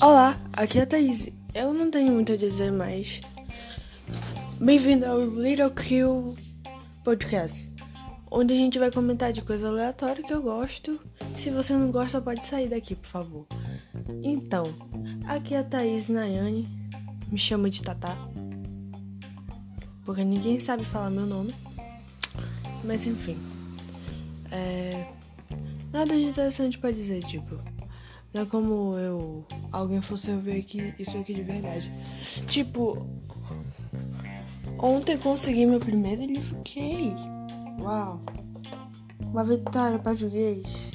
Olá, aqui é a Thaís. Eu não tenho muito a dizer mais. Bem-vindo ao Little Kill Podcast, onde a gente vai comentar de coisa aleatória que eu gosto. Se você não gosta, pode sair daqui, por favor. Então, aqui é a Thaís Nayane. Me chama de Tatá. Porque ninguém sabe falar meu nome. Mas enfim. É... Nada de interessante pra dizer, tipo. Não é como eu. Alguém fosse ver aqui, isso aqui de verdade. Tipo. Ontem consegui meu primeiro e fiquei. Uau! Uma vitória português.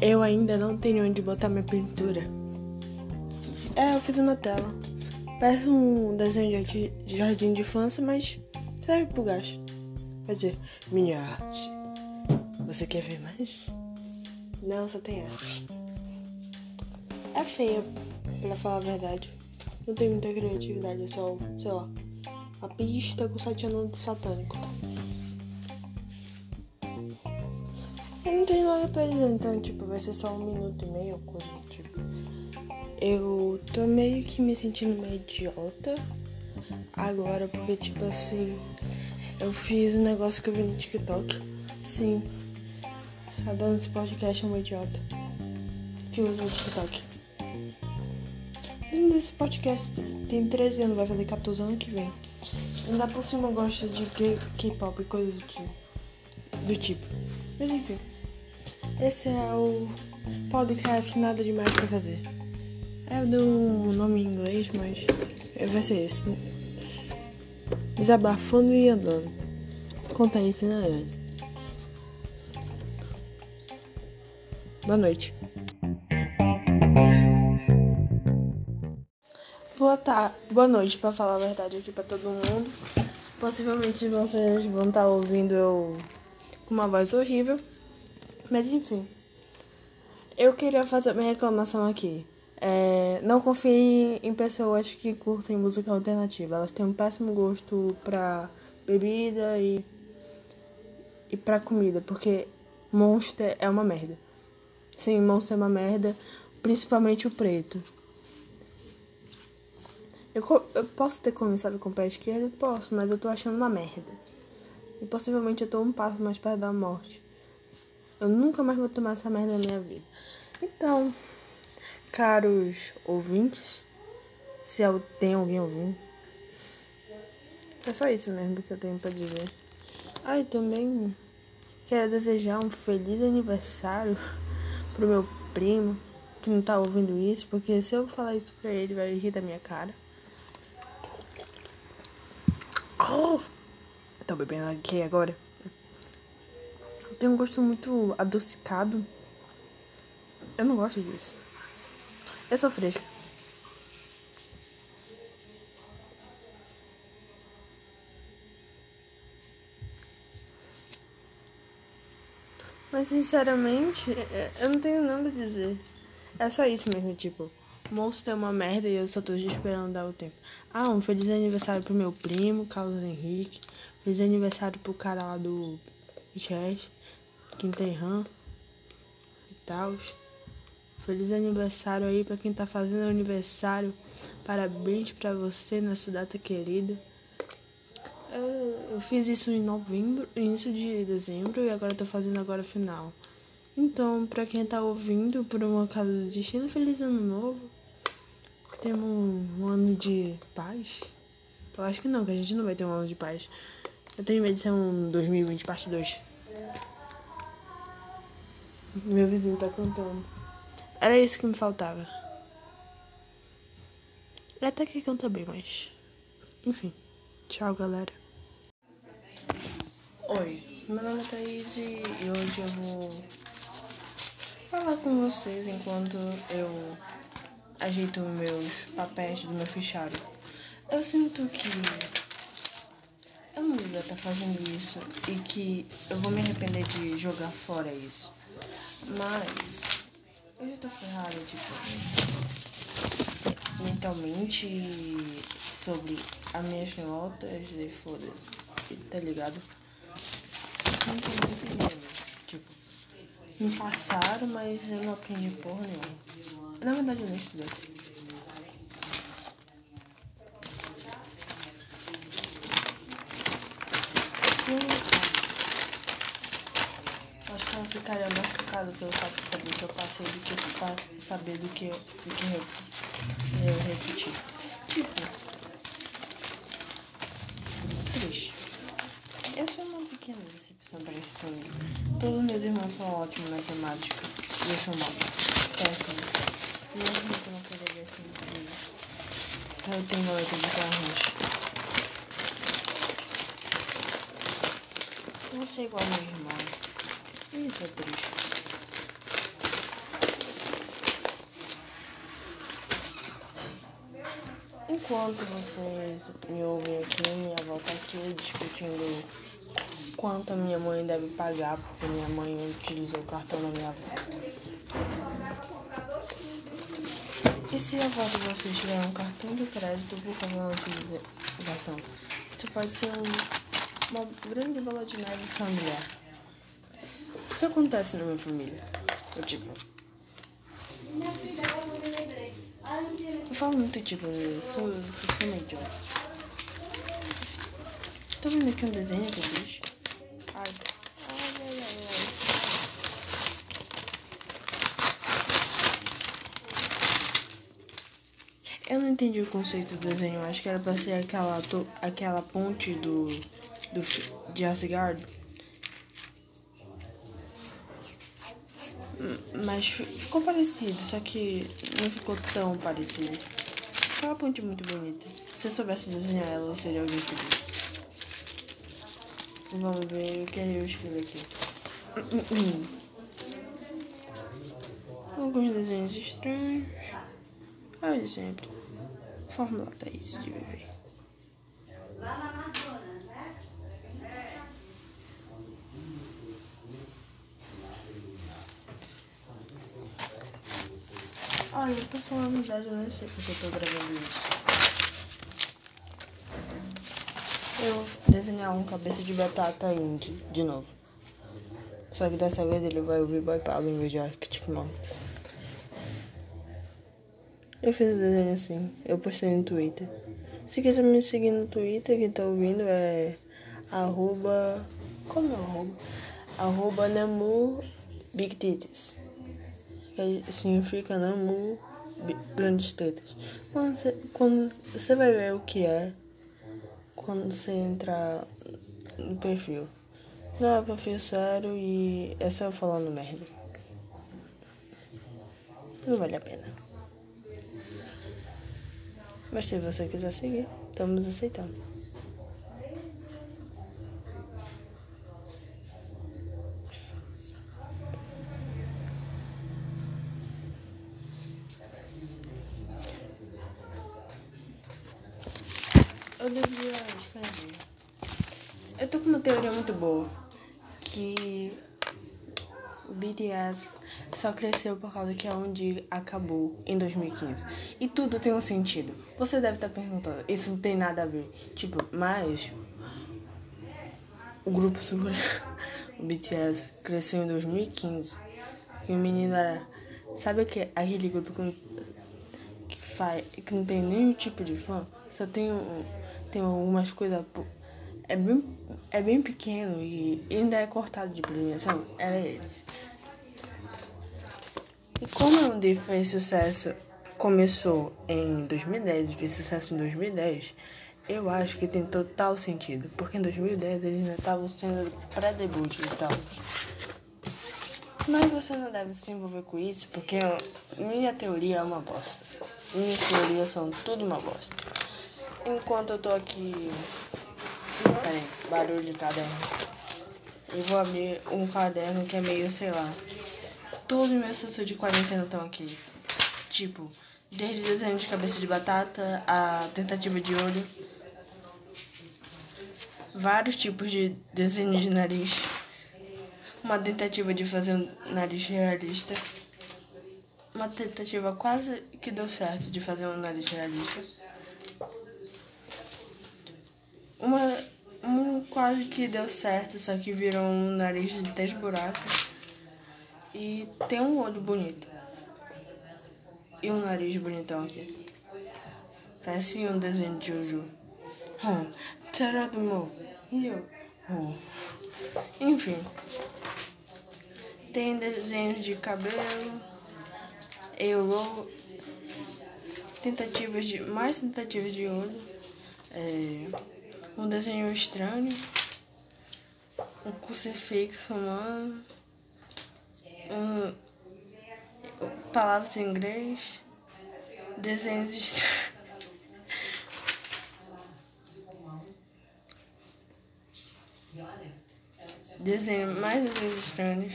Eu ainda não tenho onde botar minha pintura. É, eu fiz uma tela. Parece um desenho de jardim de infância, mas serve pro gasto. Quer dizer, minha arte. Você quer ver mais? Não, só tem essa. É feia, pra falar a verdade. Não tem muita criatividade, é só, sei lá, uma pista com sete anos satânico. Eu não tenho nada pra dizer, então, tipo, vai ser só um minuto e meio, coisa do tipo. Eu tô meio que me sentindo meio idiota agora, porque, tipo assim, eu fiz um negócio que eu vi no TikTok. Sim, a dona desse podcast é uma idiota que usa o TikTok. Dentro desse podcast tem 13 anos, vai fazer 14 anos que vem. Ainda por cima gosta de K-pop e coisas do tipo. Do tipo. Mas enfim. Esse é o podcast Nada Demais pra Fazer. É, um nome em inglês, mas vai ser esse. Desabafando e andando. Conta isso, né, Boa noite. Boa tarde, boa noite, para falar a verdade aqui para todo mundo. Possivelmente vocês vão estar tá ouvindo eu com uma voz horrível, mas enfim. Eu queria fazer minha reclamação aqui. É, não confie em pessoas que curtem música alternativa. Elas têm um péssimo gosto pra bebida e, e pra comida, porque Monster é uma merda. Sim, Monster é uma merda, principalmente o preto. Eu, eu posso ter começado com o pé esquerdo? Posso, mas eu tô achando uma merda. E possivelmente eu tô um passo mais perto da morte. Eu nunca mais vou tomar essa merda na minha vida. Então, caros ouvintes, se tem alguém ouvindo, é só isso mesmo que eu tenho pra dizer. Ah, também quero desejar um feliz aniversário pro meu primo que não tá ouvindo isso, porque se eu falar isso pra ele, vai rir da minha cara. Oh, tô bebendo aqui agora. Tem um gosto muito adocicado. Eu não gosto disso. Eu sou fresca. Mas sinceramente, é, eu não tenho nada a dizer. É só isso mesmo, tipo. Monstro é uma merda e eu só tô esperando dar o tempo. Ah, um feliz aniversário pro meu primo, Carlos Henrique. Feliz aniversário pro cara lá do Chess, Quinterran e tal. Feliz aniversário aí pra quem tá fazendo aniversário. Parabéns pra você nessa data querida. Eu, fiz isso em novembro, início de dezembro e agora tô fazendo agora final. Então, pra quem tá ouvindo por uma casa do destino, feliz ano novo. Temos um, um ano de paz? Eu acho que não, que a gente não vai ter um ano de paz. Eu tenho medo de ser um 2020 parte 2. Meu vizinho tá cantando. Era isso que me faltava. Ele até que canta bem, mas. Enfim. Tchau, galera. Oi, meu nome é Thaís e hoje eu vou falar com vocês enquanto eu ajeito meus papéis do meu fichário. Eu sinto que eu não devia estar fazendo isso e que eu vou me arrepender de jogar fora isso. Mas eu já tô ferrada, tipo, mentalmente sobre as minhas notas e foda tá ligado? Tô muito entendendo. Tipo, me passaram, mas eu não aprendi porra nenhuma. Na verdade, eu nem estudei. Acho que ela ficaria mais chocada pelo fato de saber que eu passei do que saber do que eu, do que eu, eu repeti. Tipo, triste. Eu sou uma pequena para essa família. Todos meus irmãos são ótimos na matemática. E eu sou mal. Péssimo. Mesmo que eu não queira ver assim Eu tenho uma letra de carros. Você é igual ao meu irmão. Isso é triste. Enquanto vocês me ouvem aqui, minha avó tá aqui discutindo quanto a minha mãe deve pagar, porque minha mãe utilizou o cartão da minha avó. E se a avó de vocês tiver um cartão de crédito, por favor, não utilize o cartão. Isso pode ser um uma grande bola de neve familiar. Isso acontece na minha família. Eu tipo. Eu falo muito tipo, eu sou, eu sou meio idiota. Tô vendo aqui um desenho que eu fiz. Ai, ai, ai, ai, ai. Eu não entendi o conceito do desenho. Acho que era pra ser aquela, aquela ponte do do, de Asgard. Mas ficou parecido, só que não ficou tão parecido. Foi uma ponte muito bonita. Se eu soubesse desenhar ela, eu seria alguém feliz. Vamos ver o que eu escrevi aqui. Alguns desenhos estranhos. Olha sempre. Fórmula Thaís de viver. Lá na Amazônia. Olha, eu tô falando a verdade, eu não sei porque eu tô gravando isso. Eu vou desenhar um cabeça de batata indie de novo. Só que dessa vez ele vai ouvir Boy Pablo em vez de Arctic Monkeys. Eu fiz o desenho assim, eu postei no Twitter. Se quiser me seguir no Twitter, quem tá ouvindo é arroba. Como é o arroba? Arroba Namu Big Titties que significa Namu grandes tetas. Quando você, quando você vai ver o que é quando você entrar no perfil. Não é perfil sério e é só falando merda. Não vale a pena. Mas se você quiser seguir, estamos aceitando. eu devia escrever. Eu tô com uma teoria muito boa. Que o BTS só cresceu por causa que é onde acabou em 2015. E tudo tem um sentido. Você deve estar perguntando, isso não tem nada a ver. Tipo, mas o grupo segura. o BTS cresceu em 2015. E o menino era. Sabe? Aquele grupo que, que, faz, que não tem nenhum tipo de fã. Só tem um tem algumas coisas. É bem, é bem pequeno e ainda é cortado de premiação. Era ele. E como o D fez sucesso, começou em 2010 e fez sucesso em 2010, eu acho que tem total sentido. Porque em 2010 eles ainda estavam sendo pré-debut e tal. Mas você não deve se envolver com isso, porque minha teoria é uma bosta. Minhas teorias são tudo uma bosta. Enquanto eu tô aqui. Peraí, barulho de caderno. Eu vou abrir um caderno que é meio, sei lá. Todos os meus assuntos de quarentena estão aqui. Tipo, desde desenho de cabeça de batata a tentativa de olho. Vários tipos de desenho de nariz. Uma tentativa de fazer um nariz realista. Uma tentativa quase que deu certo de fazer um nariz realista uma Um quase que deu certo, só que virou um nariz de três buracos. E tem um olho bonito. E um nariz bonitão aqui. Parece um desenho de Jojo. Hum, Terra. E eu. Hum. Enfim. Tem desenhos de cabelo. Eu Tentativas de. Mais tentativas de olho. É, um desenho estranho. Um crucifixo humano. Um, palavras em inglês. Desenhos estranhos. Desenho, mais desenhos estranhos.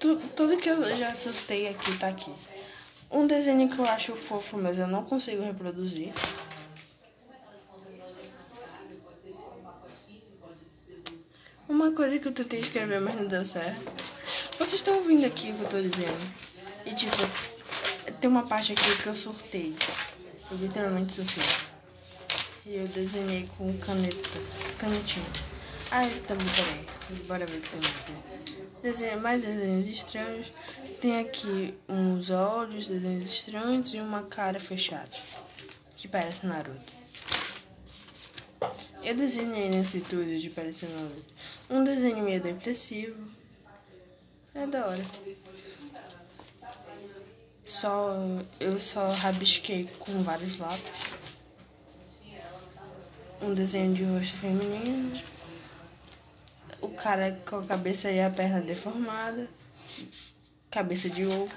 Tu, tudo que eu já assustei aqui tá aqui. Um desenho que eu acho fofo, mas eu não consigo reproduzir. Uma coisa que eu tentei escrever, mas não deu certo. Vocês estão ouvindo aqui o que eu tô dizendo? E tipo, tem uma parte aqui que eu surtei. Eu literalmente surtei. E eu desenhei com caneta. Canetinha. Ai, também, peraí. Bora ver o que tem. Desenho, mais desenhos estranhos. Tem aqui uns olhos, desenhos estranhos e uma cara fechada. Que parece Naruto. Eu desenhei nesse tudo de parecer Naruto. Um desenho meio depressivo. É da hora. Só eu só rabisquei com vários lápis. Um desenho de rosto feminino. O cara com a cabeça e a perna deformada. Cabeça de ovo.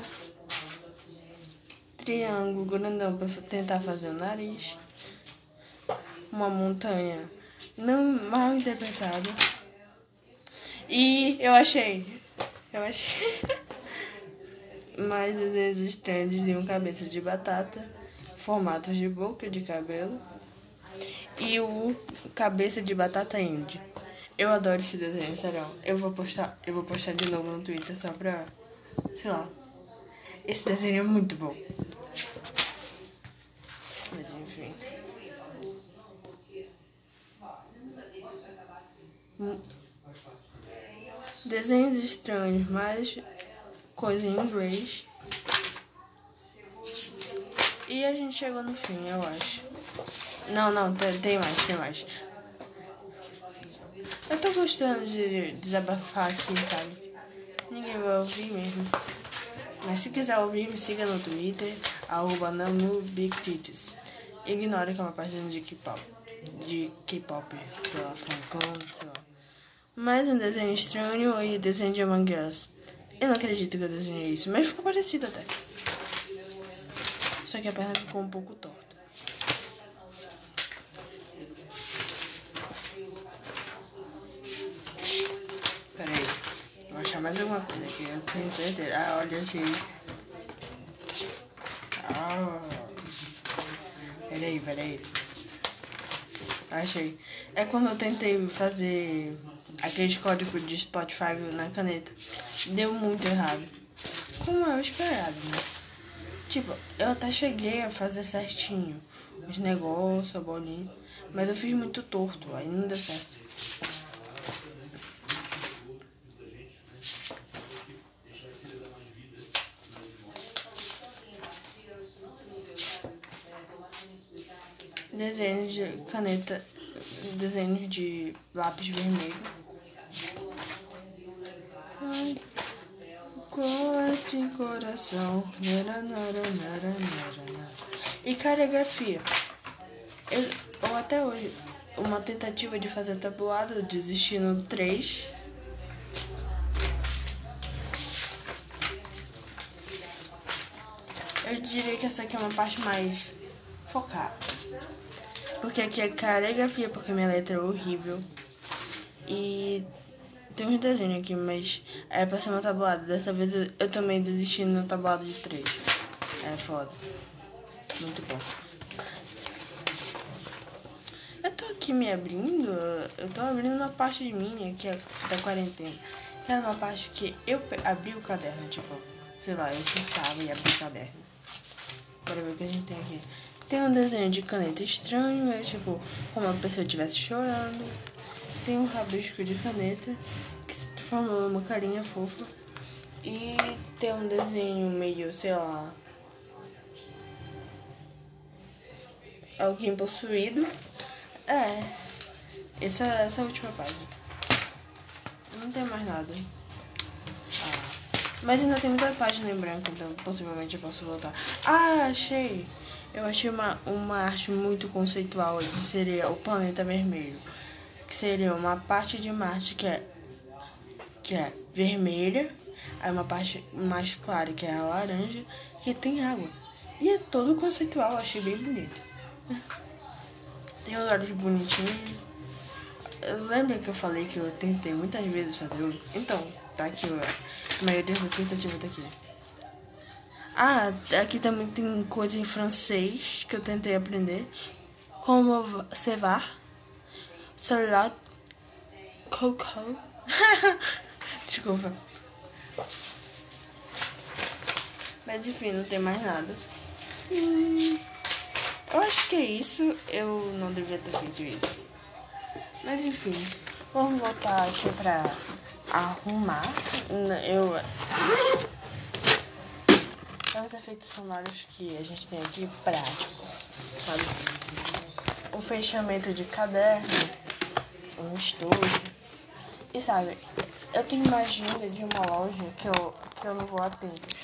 Triângulo grandão para tentar fazer o nariz. Uma montanha não mal interpretado. E eu achei. Eu achei. Mais desenhos estranhos de um cabeça de batata, formatos de boca de cabelo e o cabeça de batata indie. Eu adoro esse desenho, sério. Eu vou postar, eu vou postar de novo no Twitter só pra, sei lá. Esse desenho é muito bom. Mas enfim. Desenhos estranhos, mais coisa em inglês. E a gente chegou no fim, eu acho. Não, não, tem, mais, tem mais. Eu tô gostando de desabafar aqui, sabe? Ninguém vai ouvir mesmo. Mas se quiser ouvir, me siga no Twitter, arroba NamuBigTitties. Ignora que é uma página de K-pop. De K-pop, sei lá, funkão, sei lá. Mais um desenho estranho e desenho de Among Us. Eu não acredito que eu desenhei isso, mas ficou parecido até. Só que a perna ficou um pouco torta. Pera aí. Vou achar mais alguma coisa aqui. Eu tenho certeza. Ah, olha, achei. Ah. Pera aí, pera aí. Achei. É quando eu tentei fazer aquele código de Spotify na caneta. Deu muito errado. Como eu esperado, né? Tipo, eu até cheguei a fazer certinho os negócios, a bolinha. Mas eu fiz muito torto, aí não deu certo. Desenho de caneta, desenho de lápis vermelho. Ai, corte coração. E caligrafia. Eu, ou até hoje, uma tentativa de fazer tabuado, eu desisti no 3. Eu diria que essa aqui é uma parte mais focada. Porque aqui é caligrafia, porque minha letra é horrível. E tem uns desenhos aqui, mas é pra ser uma tabuada. Dessa vez eu, eu também desisti no tabuado de três. É foda. Muito bom. Eu tô aqui me abrindo, eu tô abrindo uma parte de minha que é da quarentena. Que era uma parte que eu abri o caderno, tipo, sei lá, eu surtava e abri o caderno. Bora ver o que a gente tem aqui. Tem um desenho de caneta estranho, é tipo como a pessoa estivesse chorando. tem um rabisco de caneta que forma uma carinha fofa. E tem um desenho meio, sei lá. Alguém possuído. É. Essa, essa é a última página. Não tem mais nada. Ah. Mas ainda tem muita página em branco, então possivelmente eu posso voltar. Ah, achei! Eu achei uma, uma arte muito conceitual de seria o planeta vermelho. Que seria uma parte de Marte que é, que é vermelha, aí uma parte mais clara que é a laranja, que tem água. E é todo conceitual, eu achei bem bonito. Tem os olhos bonitinhos. Lembra que eu falei que eu tentei muitas vezes fazer olho? Então, tá aqui, a maioria das tentativas tá aqui. Ah, aqui também tem coisa em francês que eu tentei aprender. Como cevar, celular, coco. Desculpa. Mas enfim, não tem mais nada. Hum, eu acho que é isso. Eu não devia ter feito isso. Mas enfim, vamos voltar aqui pra arrumar. Eu os efeitos sonoros que a gente tem aqui práticos, sabe? O fechamento de caderno, um estojo. E sabe, eu tenho uma agenda de uma loja que eu, que eu não vou há tempos,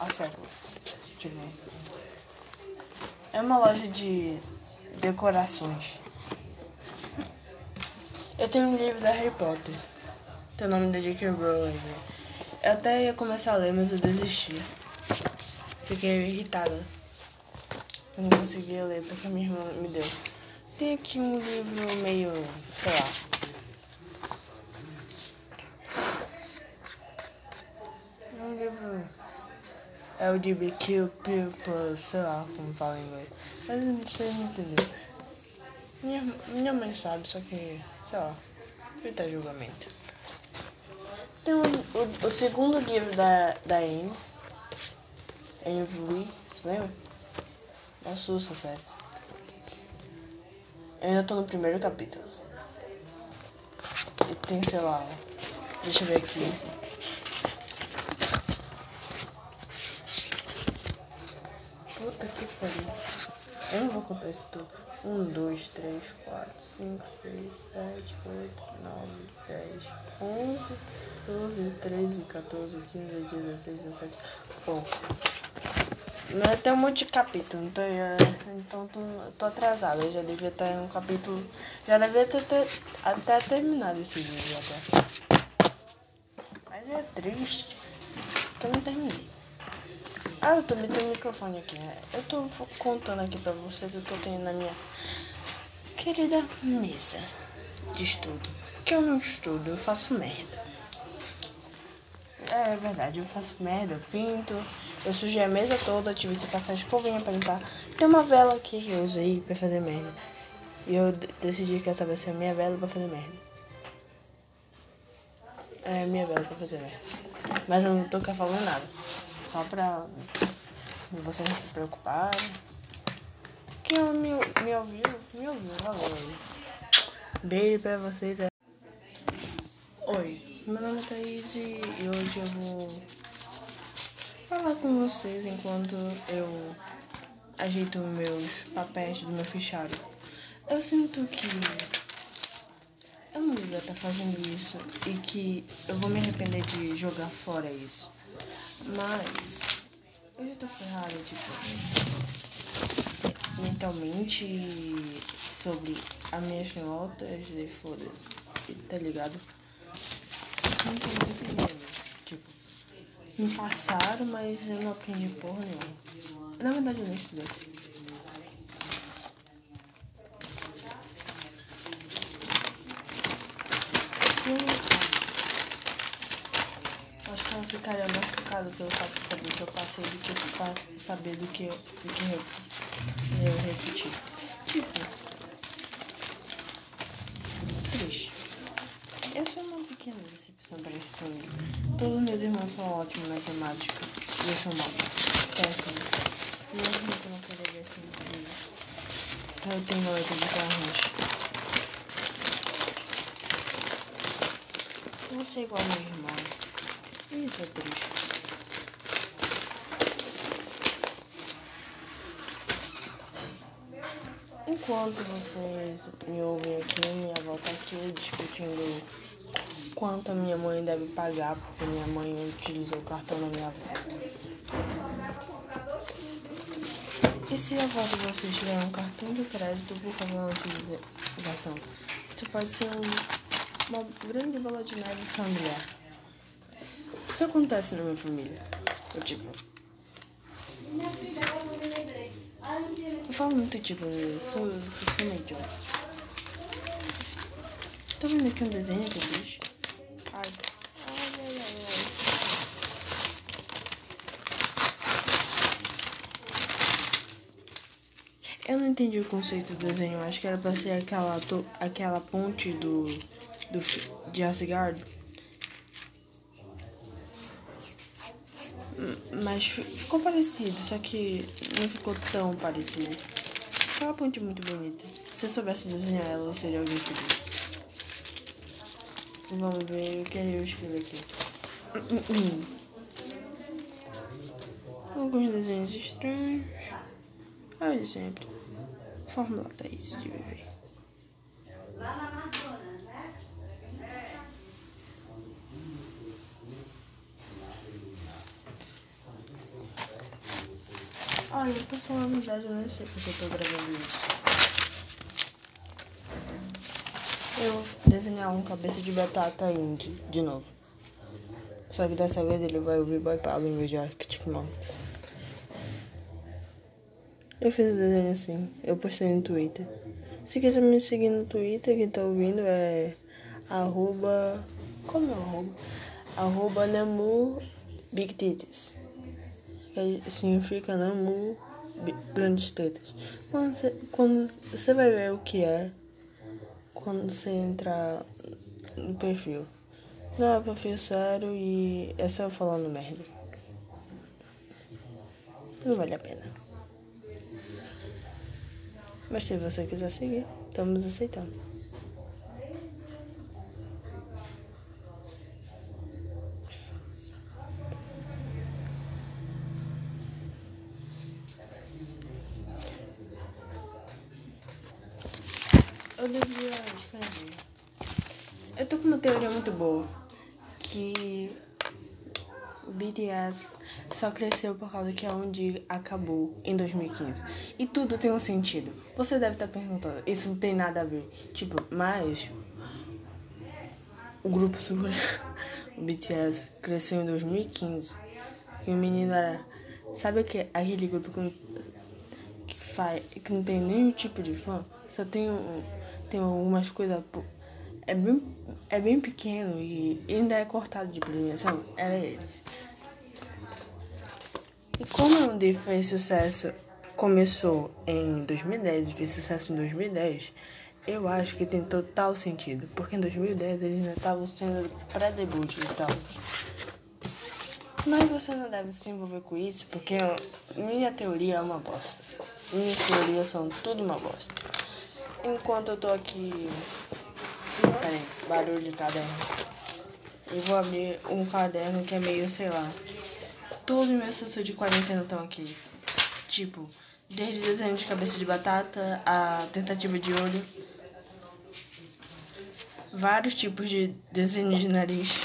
há séculos. Tipo, é uma loja de decorações. Eu tenho um livro da Harry Potter. Tem o nome da J.K. Rowling. Eu até ia começar a ler, mas eu desisti. Fiquei irritada. Eu não conseguia ler porque minha irmã me deu. Tem aqui um livro meio, sei lá. Um livro. É o de Kill People, sei lá como fala em inglês. Mas não sei entender. Minha, minha mãe sabe, só que, sei lá, evita julgamento. Tem o, o, o segundo livro da, da Amy Avery, você lembra? Me assusta, sério. Eu ainda tô no primeiro capítulo. E tem, sei lá. Deixa eu ver aqui. Puta que pariu. Eu não vou contar isso tudo. 1, 2, 3, 4, 5, 6, 7, 8, 9, 10, 11, 12, 13, 14, 15, 16, 17. Bom. Mas tem um monte de capítulo, então, eu, então tô, tô atrasada. Eu já devia em um capítulo. Já devia ter, ter até terminado esse vídeo até. Mas é triste que eu não terminei. Ah, eu também tenho um microfone aqui, né? Eu tô contando aqui pra vocês o que eu tenho na minha querida mesa de estudo. Que eu não estudo, eu faço merda. É verdade, eu faço merda, eu pinto. Eu sujei a mesa toda, tive que passar escovinha pra limpar. Tem uma vela aqui que eu usei pra fazer merda. E eu decidi que essa vai ser a minha vela pra fazer merda. É a minha vela pra fazer merda. Mas eu não tô falando nada. Só pra vocês não se preocuparem. Quem me, me ouviu, me ouviu, valeu. Beijo pra vocês. Oi, meu nome é Thaís e hoje eu vou falar com vocês enquanto eu ajeito meus papéis do meu fichário. Eu sinto que eu não devia estar fazendo isso e que eu vou me arrepender de jogar fora isso. Mas eu já tô ferrada, tipo, mentalmente sobre as minhas notas e foda-se, tá ligado? Não tô entendendo. Tipo, me passaram, mas eu não aprendi porra nenhuma. Na verdade, eu nem estudei. Acho que ela ficaria mais chocada pelo fato de saber que eu passei do que saber do que, do que eu, eu repeti. Tipo, triste. Eu sou uma pequena decepção para esse comigo. Todos meus irmãos são ótimos na matemática. E eu sou mal. Péssimo. Mesmo que eu não queria ver assim comigo. Eu tenho noite de carros. Você é igual meu irmão. Isso é triste. Enquanto vocês me ouvem aqui, minha avó tá aqui discutindo quanto a minha mãe deve pagar, porque minha mãe utilizou o cartão da minha avó. E se a avó de vocês tiver um cartão de crédito, por favor, não utilize o cartão. Isso pode ser um, uma grande bola de neve familiar. Isso acontece na minha família. Eu tipo. Eu falo muito tipo, eu sou, eu sou meio idiota. Tô vendo aqui um desenho que eu fiz. Ai. Ai, ai, ai, ai. Eu não entendi o conceito do desenho. Acho que era pra ser aquela, to- aquela ponte do, do de Asgard. Hum, Mas fi- ficou parecido, só que não ficou tão parecido. Foi uma ponte muito bonita. Se eu soubesse desenhar ela, eu seria alguém feliz. Vamos ver o que eu escrevi aqui. Alguns desenhos estranhos. Ah, de sempre. Fórmula Thaís de viver. Olha, eu tô falando a verdade, eu não sei porque eu tô gravando isso. Eu vou desenhar um cabeça de batata indie de novo. Só que dessa vez ele vai ouvir Boy Pablo em vez de Arctic Monkeys. Eu fiz o desenho assim, eu postei no Twitter. Se quiser me seguir no Twitter, quem tá ouvindo é arroba. Como é o arroba? Arroba Big Titties. Que significa Namu Grandes Tetas. Quando você, quando você vai ver o que é quando você entrar no perfil. Não é perfil sério e é só eu falando merda. Não vale a pena. Mas se você quiser seguir, estamos aceitando. Eu devia tô com uma teoria muito boa. Que o BTS só cresceu por causa que é onde acabou em 2015. E tudo tem um sentido. Você deve estar perguntando, isso não tem nada a ver. Tipo, mas o grupo sul o BTS cresceu em 2015. E o menino era. Sabe que aquele grupo com, que faz. que não tem nenhum tipo de fã? Só tem um. Tem algumas coisas. É bem, é bem pequeno e ainda é cortado de premiação. Era ele. E como o D fez sucesso, começou em 2010 e fez sucesso em 2010, eu acho que tem total sentido. Porque em 2010 eles ainda estavam sendo pré-debut e tal. Mas você não deve se envolver com isso, porque minha teoria é uma bosta. Minhas teorias são tudo uma bosta. Enquanto eu tô aqui. Peraí, barulho de caderno. Eu vou abrir um caderno que é meio, sei lá. Todos os meus textos de quarentena estão aqui. Tipo, desde desenho de cabeça de batata a tentativa de olho. Vários tipos de desenho de nariz.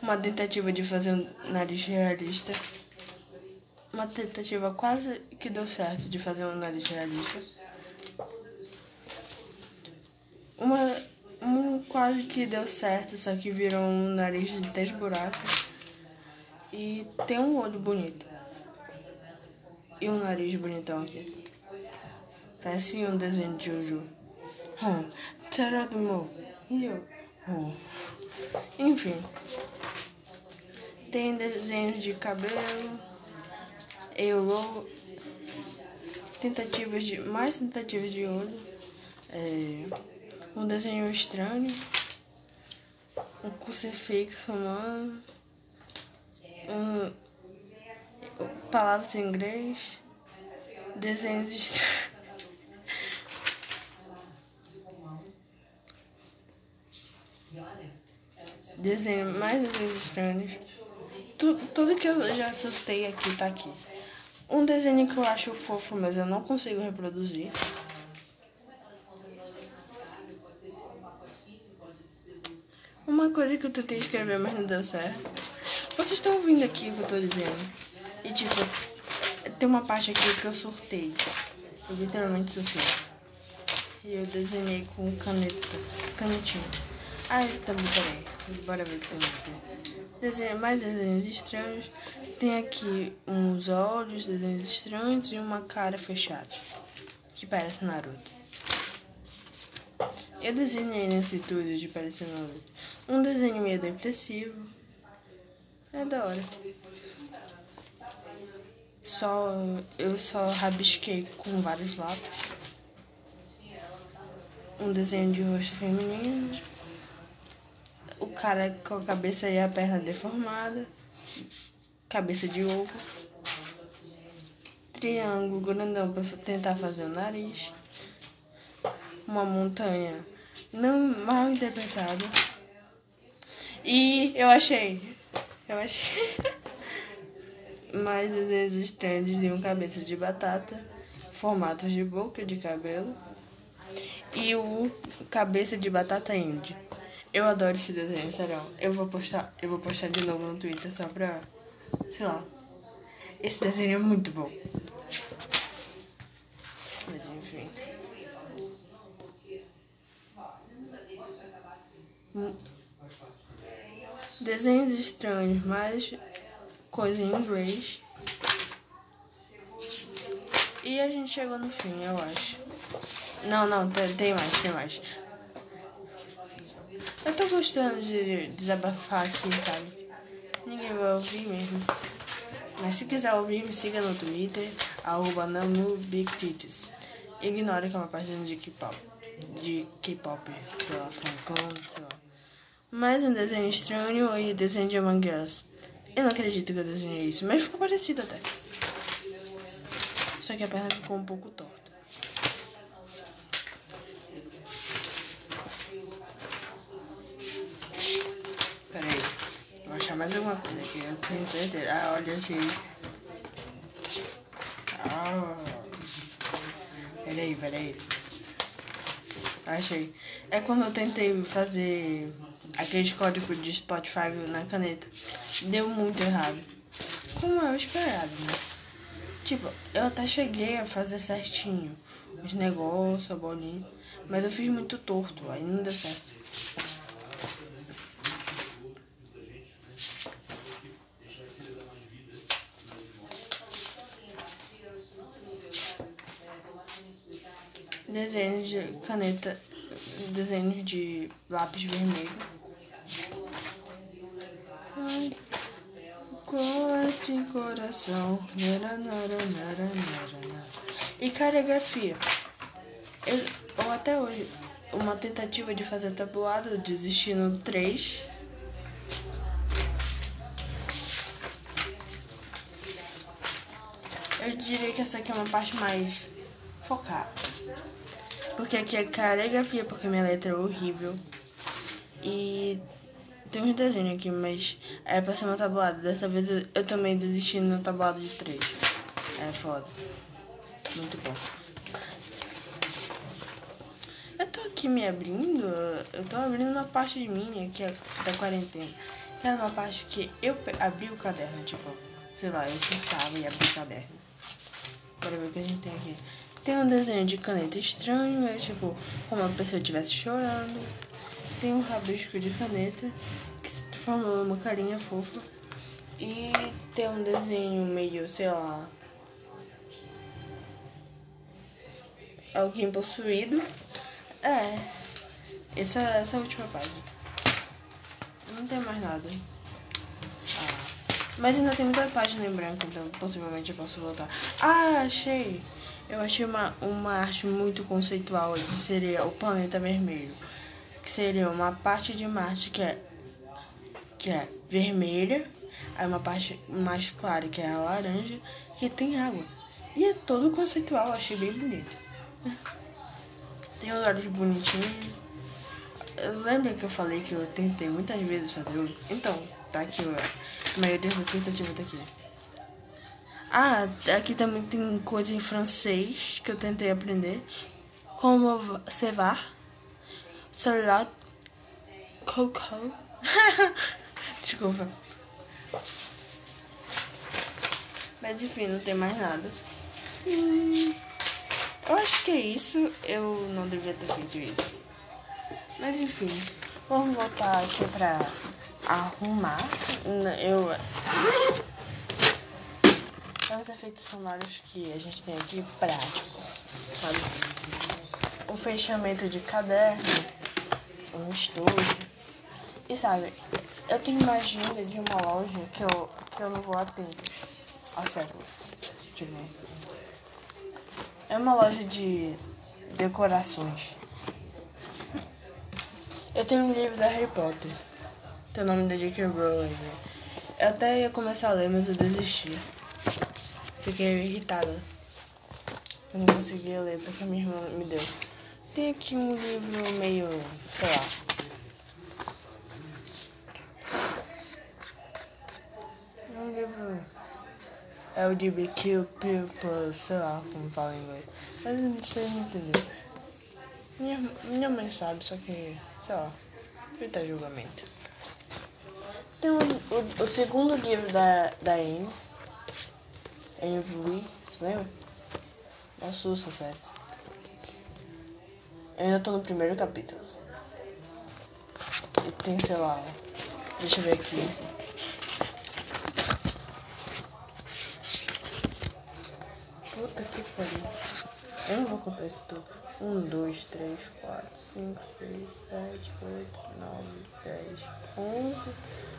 Uma tentativa de fazer um nariz realista. Uma tentativa quase que deu certo de fazer um nariz realista. Uma, um quase que deu certo, só que virou um nariz de três buracos. E tem um olho bonito. E um nariz bonitão aqui. Parece um desenho de Jojo. Hum, será do meu? E eu? Hum. Enfim. Tem desenhos de cabelo. Eu louco. Tentativas de. Mais tentativas de olho. É, um desenho estranho. Um crucifixo humano. Um, palavras em inglês. Desenhos estranhos. Desenho mais desenhos estranhos. Tu, tudo que eu já assustei aqui tá aqui. Um desenho que eu acho fofo, mas eu não consigo reproduzir. Uma coisa que eu tentei escrever, mas não deu certo. Vocês estão ouvindo aqui o que eu tô dizendo? E tipo, tem uma parte aqui que eu sorteio. Eu literalmente sorteio. E eu desenhei com caneta. Canetinha. Ai, também, peraí. Bora ver o que tem aqui. Mais desenhos estranhos. Tem aqui uns olhos, desenhos estranhos e uma cara fechada. Que parece Naruto. Eu desenhei nesse tudo de parecer Naruto. Um desenho meio depressivo. É da hora. Só eu só rabisquei com vários lápis. Um desenho de rosto feminino o cara com a cabeça e a perna deformada, cabeça de ovo, triângulo grandão para tentar fazer o nariz, uma montanha não mal interpretada. E eu achei, eu achei mais desenhos estranhos de um cabeça de batata, formatos de boca de cabelo e o cabeça de batata índio. Eu adoro esse desenho, sério. Eu vou postar, eu vou postar de novo no Twitter só pra. Sei lá. Esse desenho é muito bom. Mas enfim. Desenhos estranhos, mais coisa em inglês. E a gente chegou no fim, eu acho. Não, não, tem mais, tem mais. Eu tô gostando de desabafar aqui, sabe? Ninguém vai ouvir mesmo. Mas se quiser ouvir, me siga no Twitter, arroba NamuBigTitties. Ignore que é uma página de K-pop. De K-pop, lá, funkão, sei lá. Mais um desenho estranho e desenho de Among Us. Eu não acredito que eu desenhei isso, mas ficou parecido até. Só que a perna ficou um pouco torta. mais alguma coisa aqui, eu tenho certeza. Ah, olha aqui. Ah. Peraí, peraí. Achei. É quando eu tentei fazer aqueles códigos de Spotify na caneta. Deu muito errado. Como eu esperado, né? Tipo, eu até cheguei a fazer certinho os negócios, a bolinha. Mas eu fiz muito torto, aí não deu certo. desenhos de caneta, desenhos de lápis vermelho. Ai, corte coração. E caligrafia. Eu, ou até hoje, uma tentativa de fazer tabuado, eu desisti no 3. Eu diria que essa aqui é uma parte mais focada. Porque aqui é caligrafia, porque minha letra é horrível. E tem uns desenhos aqui, mas é pra ser uma tabuada. Dessa vez eu, eu também desisti no tabuado de três. É foda. Muito bom. Eu tô aqui me abrindo, eu tô abrindo uma parte de mim é da quarentena. Que era uma parte que eu abri o caderno, tipo, sei lá, eu cortava e abri o caderno. Bora ver o que a gente tem aqui. Tem um desenho de caneta estranho, é tipo como a pessoa estivesse chorando. Tem um rabisco de caneta que forma uma carinha fofa. E tem um desenho meio, sei lá. Alguém possuído. É. Essa, essa é a última página. Não tem mais nada. Ah. Mas ainda tem muita página em branco, então possivelmente eu posso voltar. Ah, achei! Eu achei uma, uma arte muito conceitual que seria o planeta vermelho. Que seria uma parte de Marte que é, que é vermelha, aí uma parte mais clara que é a laranja, que tem água. E é todo conceitual, achei bem bonito. Tem olhos bonitinhos. Lembra que eu falei que eu tentei muitas vezes fazer o. Então, tá aqui. A maioria das tentativas tá aqui. Ah, aqui também tem coisa em francês que eu tentei aprender. Como cevar, celular, coco. Desculpa. Mas enfim, não tem mais nada. Hum, eu acho que é isso. Eu não devia ter feito isso. Mas enfim, vamos voltar aqui pra arrumar. Eu. É os efeitos sonoros que a gente tem aqui práticos, sabe? O fechamento de caderno, um estojo. E sabe, eu tenho uma agenda de uma loja que eu, que eu não vou há tempos, há séculos. Tipo, é uma loja de decorações. Eu tenho um livro da Harry Potter. Tem o nome da J.K. Rowling. Eu até ia começar a ler, mas eu desisti. Fiquei irritada. Eu não conseguia ler porque a minha irmã me deu. Tem aqui um livro meio, sei lá. Um livro. É o de BQ People, sei lá como fala em inglês. Mas não sei entender. Minha, minha mãe sabe, só que sei lá, evitar julgamento. Tem um, o, o, segundo livro da, da Anne, Anne Louis, você lembra? Dá susto, sério. Eu ainda tô no primeiro capítulo. E tem, sei lá, deixa eu ver aqui. Puta que pariu. Eu não vou contar isso tudo. 1, 2, 3, 4, 5, 6, 7, 8, 9, 10, 11,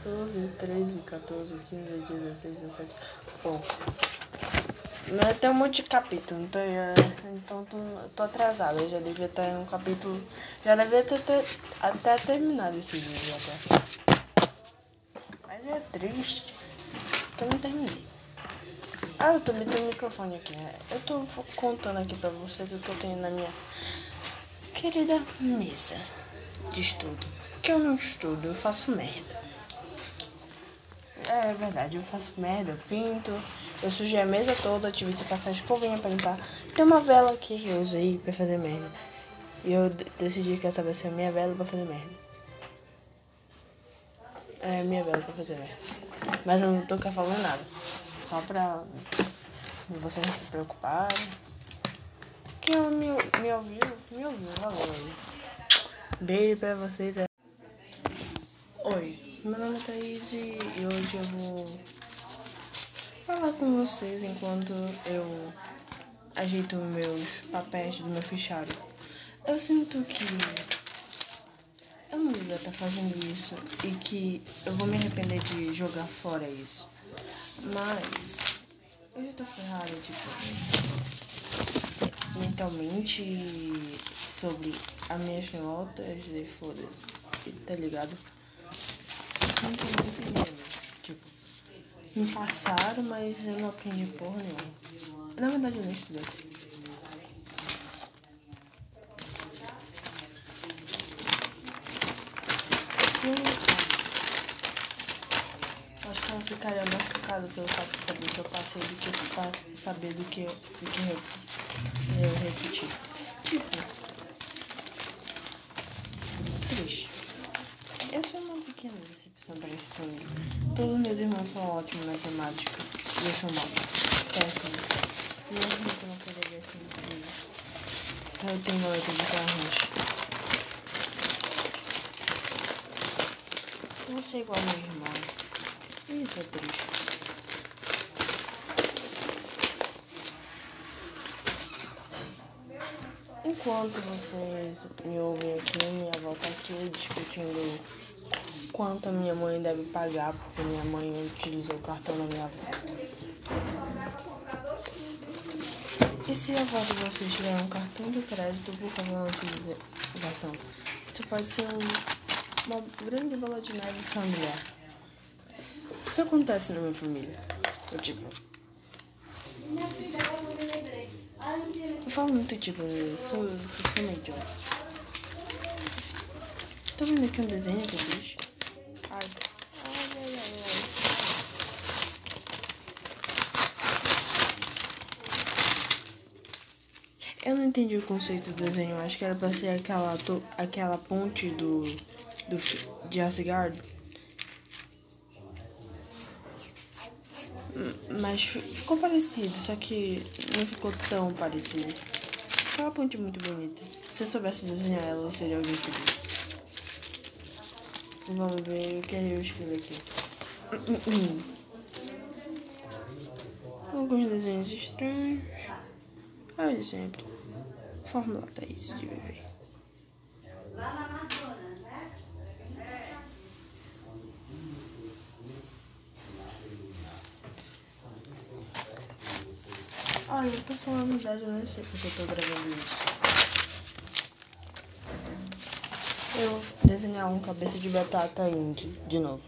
12, 13, 14, 15, 16, 17. Bom. Mas tem um monte de capítulo, então, eu, então tô, tô atrasada. Eu já devia estar em um capítulo. Já devia ter, ter até terminado esse vídeo até. Mas é triste que eu não terminei. Ah, eu também tenho um microfone aqui, né? Eu tô contando aqui pra vocês o que eu tenho na minha querida mesa de estudo. Que eu não estudo, eu faço merda. É verdade, eu faço merda, eu pinto, eu sujei a mesa toda, tive que passar escovinha pra limpar. Tem uma vela aqui que eu usei pra fazer merda. E eu decidi que essa vai ser a minha vela pra fazer merda. É a minha vela pra fazer merda. Mas eu não tô falando nada. Só pra vocês não se preocuparem. Quem me, me ouviu, me ouviu, valeu. Beijo pra vocês. Oi, meu nome é Thaís e hoje eu vou falar com vocês enquanto eu ajeito meus papéis do meu fichário. Eu sinto que eu não devia estar fazendo isso e que eu vou me arrepender de jogar fora isso. Mas eu já tô ferrada, tipo, mentalmente sobre as minhas notas e foda-se, tá ligado? Não tô entendendo. Tipo, me passaram, mas eu não aprendi porra nenhuma. Na verdade eu não estudei. Nossa ficaria mais chocado pelo fato de saber que eu passei do que saber do que eu, do que eu, eu repeti. Tipo, triste. Eu sou uma pequena decepção para esse família. Todos meus irmãos são ótimos na matemática. E eu sou mal. Péssimo. Mesmo que eu não ver assim comigo. Eu tenho uma letra de carros. Não sei igual meu irmão. Isso é triste. Enquanto vocês me ouvem aqui, minha avó tá aqui discutindo quanto a minha mãe deve pagar, porque minha mãe utilizou o cartão da minha avó. E se a avó de vocês tiver um cartão de crédito, por favor, não utilize o cartão. Isso pode ser um, uma grande bola de neve familiar. Isso acontece na minha família. Eu tipo. Eu falo muito tipo, eu sou, eu sou idiota. Tô vendo aqui um desenho que eu fiz. Ai, ai, ai, ai, ai. Eu não entendi o conceito do desenho. Acho que era pra ser aquela, aquela ponte do, do de Asgard. Mas fi- ficou parecido, só que não ficou tão parecido. Foi uma ponte muito bonita. Se eu soubesse desenhar ela, eu seria alguém feliz. Vamos ver o que eu escrevi aqui. Alguns desenhos estranhos. Ah, de sempre. Fórmula Thaís de bebê. Olha, eu tô falando a verdade, eu não sei porque eu tô gravando isso. Eu vou desenhar um cabeça de batata indie de novo.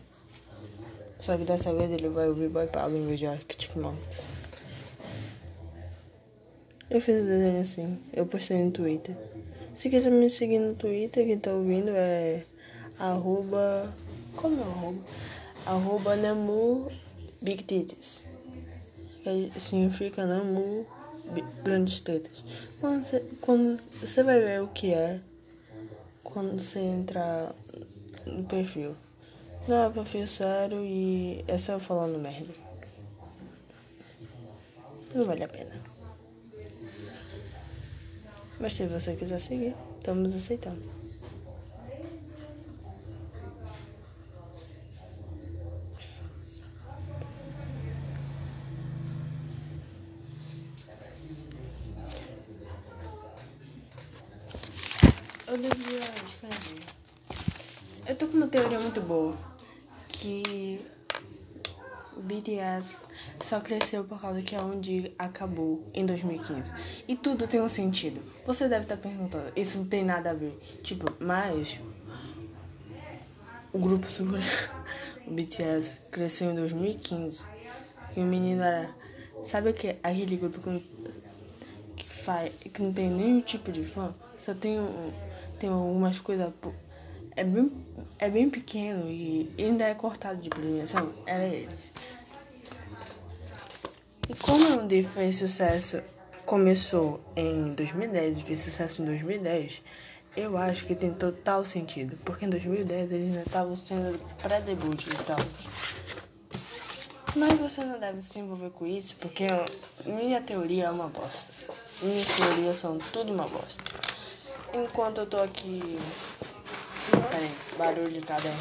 Só que dessa vez ele vai ouvir Boy Pablo em vez de Arctic Monkeys. Eu fiz o desenho assim, eu postei no Twitter. Se quiser me seguir no Twitter, quem tá ouvindo é arroba. Como é o arroba? Arroba Big Titties. Significa Namu Bi- Grandes Tetas. Quando você, quando você vai ver o que é quando você entrar no perfil. Não é perfil sério e é só falando merda. Não vale a pena. Mas se você quiser seguir, estamos aceitando. Eu devia escrever. Eu tô com uma boa. Que o BTS só cresceu por causa que é onde acabou em 2015. E tudo tem um sentido. Você deve estar perguntando, isso não tem nada a ver. Tipo, mas o grupo segura. O BTS cresceu em 2015. E o menino era. Sabe que? Aquele grupo que, que, faz, que não tem nenhum tipo de fã. Só tem, um, tem algumas coisas. É bem, é bem pequeno e ainda é cortado de premiação. Era ele. E como o Andy fez sucesso, começou em 2010 e fez sucesso em 2010, eu acho que tem total sentido. Porque em 2010 eles ainda estavam sendo pré-debut e tal. Mas você não deve se envolver com isso, porque minha teoria é uma bosta. Minhas teorias são tudo uma bosta. Enquanto eu tô aqui. Peraí, barulho de caderno.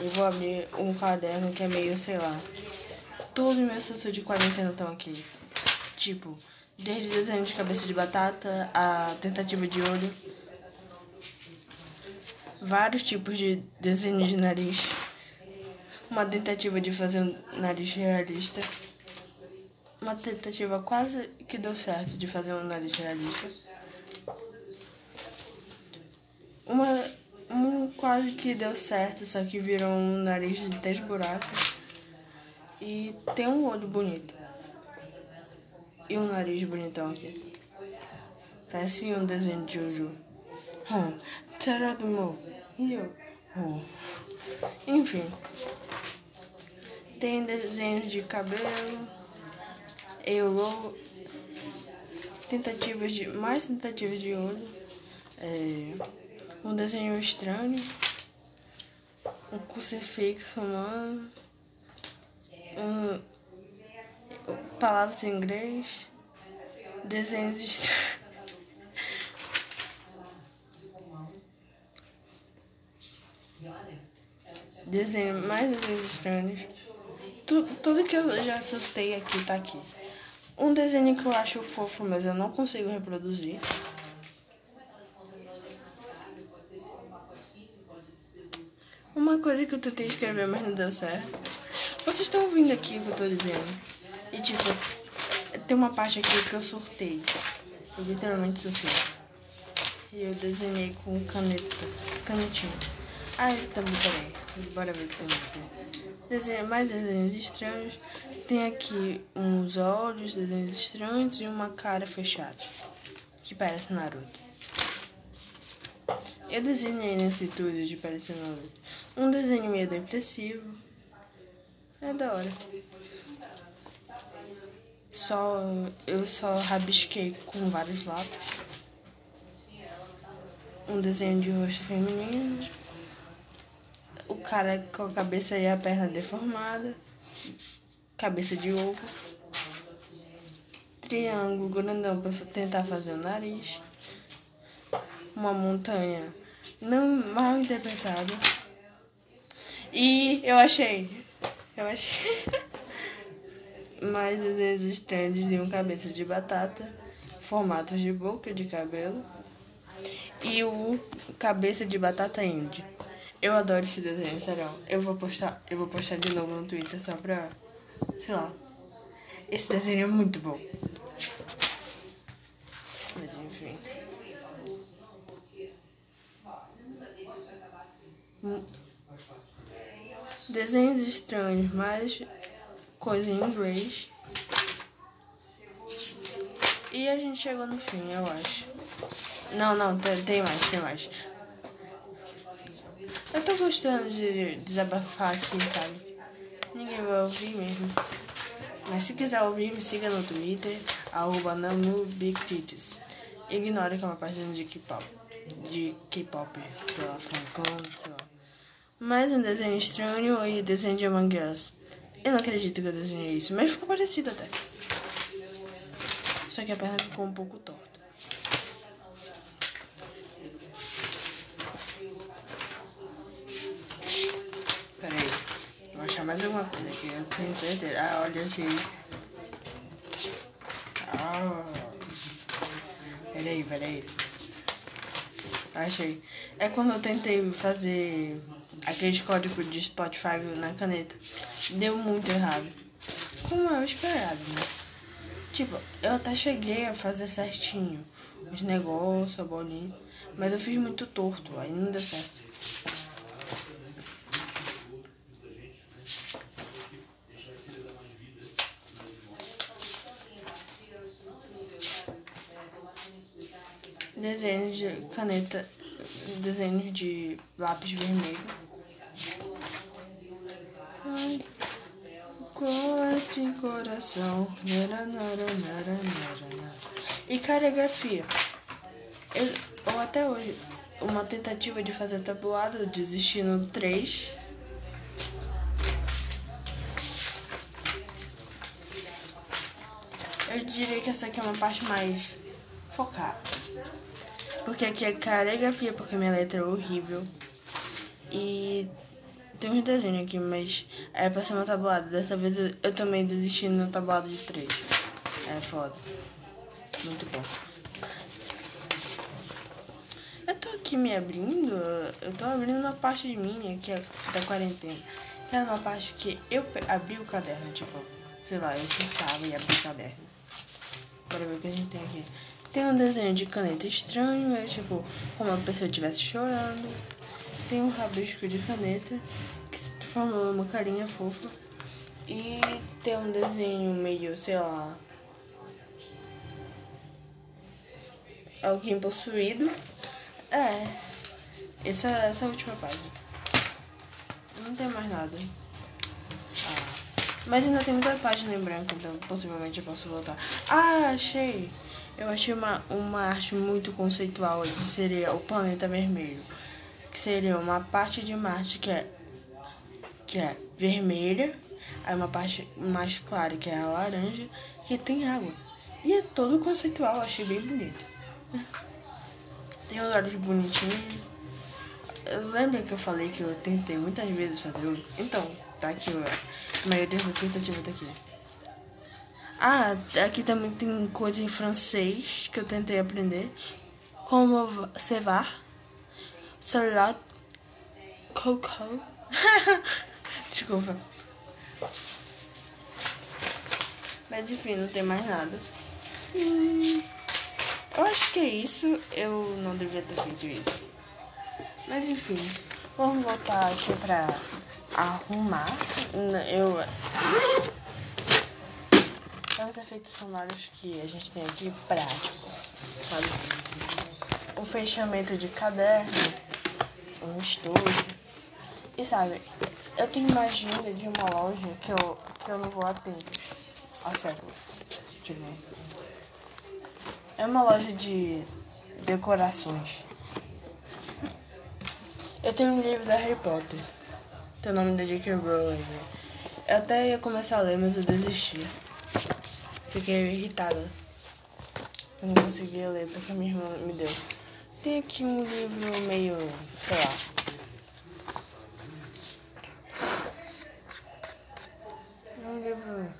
Eu vou abrir um caderno que é meio, sei lá. Todos os meus sussurros de quarentena estão aqui. Tipo, desde desenho de cabeça de batata a tentativa de olho. Vários tipos de desenho de nariz. Uma tentativa de fazer um nariz realista. Uma tentativa quase que deu certo de fazer um nariz realista. Uma um quase que deu certo, só que virou um nariz de 10 buracos. E tem um olho bonito. E um nariz bonitão aqui. Parece um desenho de. Hum, será do eu? Hum. Enfim. Tem desenhos de cabelo. Eu louco. Tentativas de. Mais tentativas de olho. É, um desenho estranho. Um crucifixo humano. Um, palavras em inglês. Desenhos estranhos. Desenho, mais desenhos estranhos. Tu, tudo que eu já assustei aqui tá aqui. Um desenho que eu acho fofo, mas eu não consigo reproduzir. Uma coisa que eu tentei escrever, mas não deu certo. Vocês estão ouvindo aqui o que eu tô dizendo? E tipo, tem uma parte aqui que eu surtei. Eu literalmente surtei. E eu desenhei com caneta. Canetinha. Ai, tá bom, peraí. Bora ver o que tem aqui. Desenho, mais desenhos estranhos. Tem aqui uns olhos, desenhos estranhos e uma cara fechada. Que parece Naruto. Eu desenhei nesse tudo de parecer uma Um desenho meio depressivo. É da hora. Só eu só rabisquei com vários lápis. Um desenho de rosto feminino. O cara com a cabeça e a perna deformada. Cabeça de ovo. Triângulo grandão para tentar fazer o nariz uma montanha não mal interpretada. E eu achei. Eu achei. mais desenhos estranhos de um cabeça de batata, formatos de boca de cabelo. E o cabeça de batata indie. Eu adoro esse desenho, sério. Eu vou postar, eu vou postar de novo no Twitter só pra. Sei lá. Esse desenho é muito bom. Mas enfim. Desenhos estranhos, mais coisa em inglês. E a gente chegou no fim, eu acho. Não, não, tem, mais, tem mais. Eu tô gostando de desabafar aqui, sabe? Ninguém vai ouvir mesmo. Mas se quiser ouvir, me siga no Twitter, arroba Titties. Ignore que é uma página de K-pop. De K-pop, sei lá, funkão, sei lá. Mais um desenho estranho e desenho de Among Us. Eu não acredito que eu desenhei isso, mas ficou parecido até. Só que a perna ficou um pouco torta. Pera aí. Vou achar mais alguma coisa aqui, eu tenho certeza. Ah, olha aqui. Ah. Pera aí, pera aí. Achei. É quando eu tentei fazer aquele código de Spotify na caneta. Deu muito errado. Como eu esperado, né? Tipo, eu até cheguei a fazer certinho os negócios, a bolinha. Mas eu fiz muito torto, aí não deu certo. desenhos de caneta, desenhos de lápis vermelho. Corte coração. E caligrafia. Eu, ou até hoje, uma tentativa de fazer tabuado, desisti no 3. Eu diria que essa aqui é uma parte mais focada. Porque aqui é caligrafia, porque minha letra é horrível. E tem uns desenhos aqui, mas é pra ser uma tabuada. Dessa vez eu, eu também desisti na tabuada de três. É foda. Muito bom. Eu tô aqui me abrindo. Eu tô abrindo uma parte de minha que é da quarentena. Que era uma parte que eu abri o caderno, tipo, sei lá, eu cortava e abri o caderno. Bora ver o que a gente tem aqui. Tem um desenho de caneta estranho, é tipo como a pessoa estivesse chorando. Tem um rabisco de caneta que forma uma carinha fofa. E tem um desenho meio, sei lá. Alguém possuído. É. Essa, essa é a última página. Não tem mais nada. Ah. Mas ainda tem muita página em branco, então possivelmente eu posso voltar. Ah, achei! Eu achei uma, uma arte muito conceitual que seria o planeta vermelho. Que seria uma parte de Marte que é, que é vermelha, aí uma parte mais clara que é a laranja, que tem água. E é todo conceitual, achei bem bonito. Tem olhos bonitinhos. Lembra que eu falei que eu tentei muitas vezes fazer? Então, tá aqui, a maioria das tentativas tá aqui. Ah, aqui também tem coisa em francês que eu tentei aprender. Como cevar, celular, coco. Desculpa. Mas enfim, não tem mais nada. Hum, eu acho que é isso. Eu não devia ter feito isso. Mas enfim, vamos voltar aqui pra arrumar. Eu é os efeitos sonoros que a gente tem aqui práticos, sabe? o fechamento de caderno, um estojo. E sabe, eu tenho uma agenda de uma loja que eu, que eu não vou há tempos, há séculos. Tipo, é uma loja de decorações. Eu tenho um livro da Harry Potter. Tem o nome da J.K. Rowling. Eu até ia começar a ler, mas eu desisti. Fiquei irritada. Eu não conseguia ler porque minha irmã me deu. Tem aqui um livro meio, sei lá. Um livro.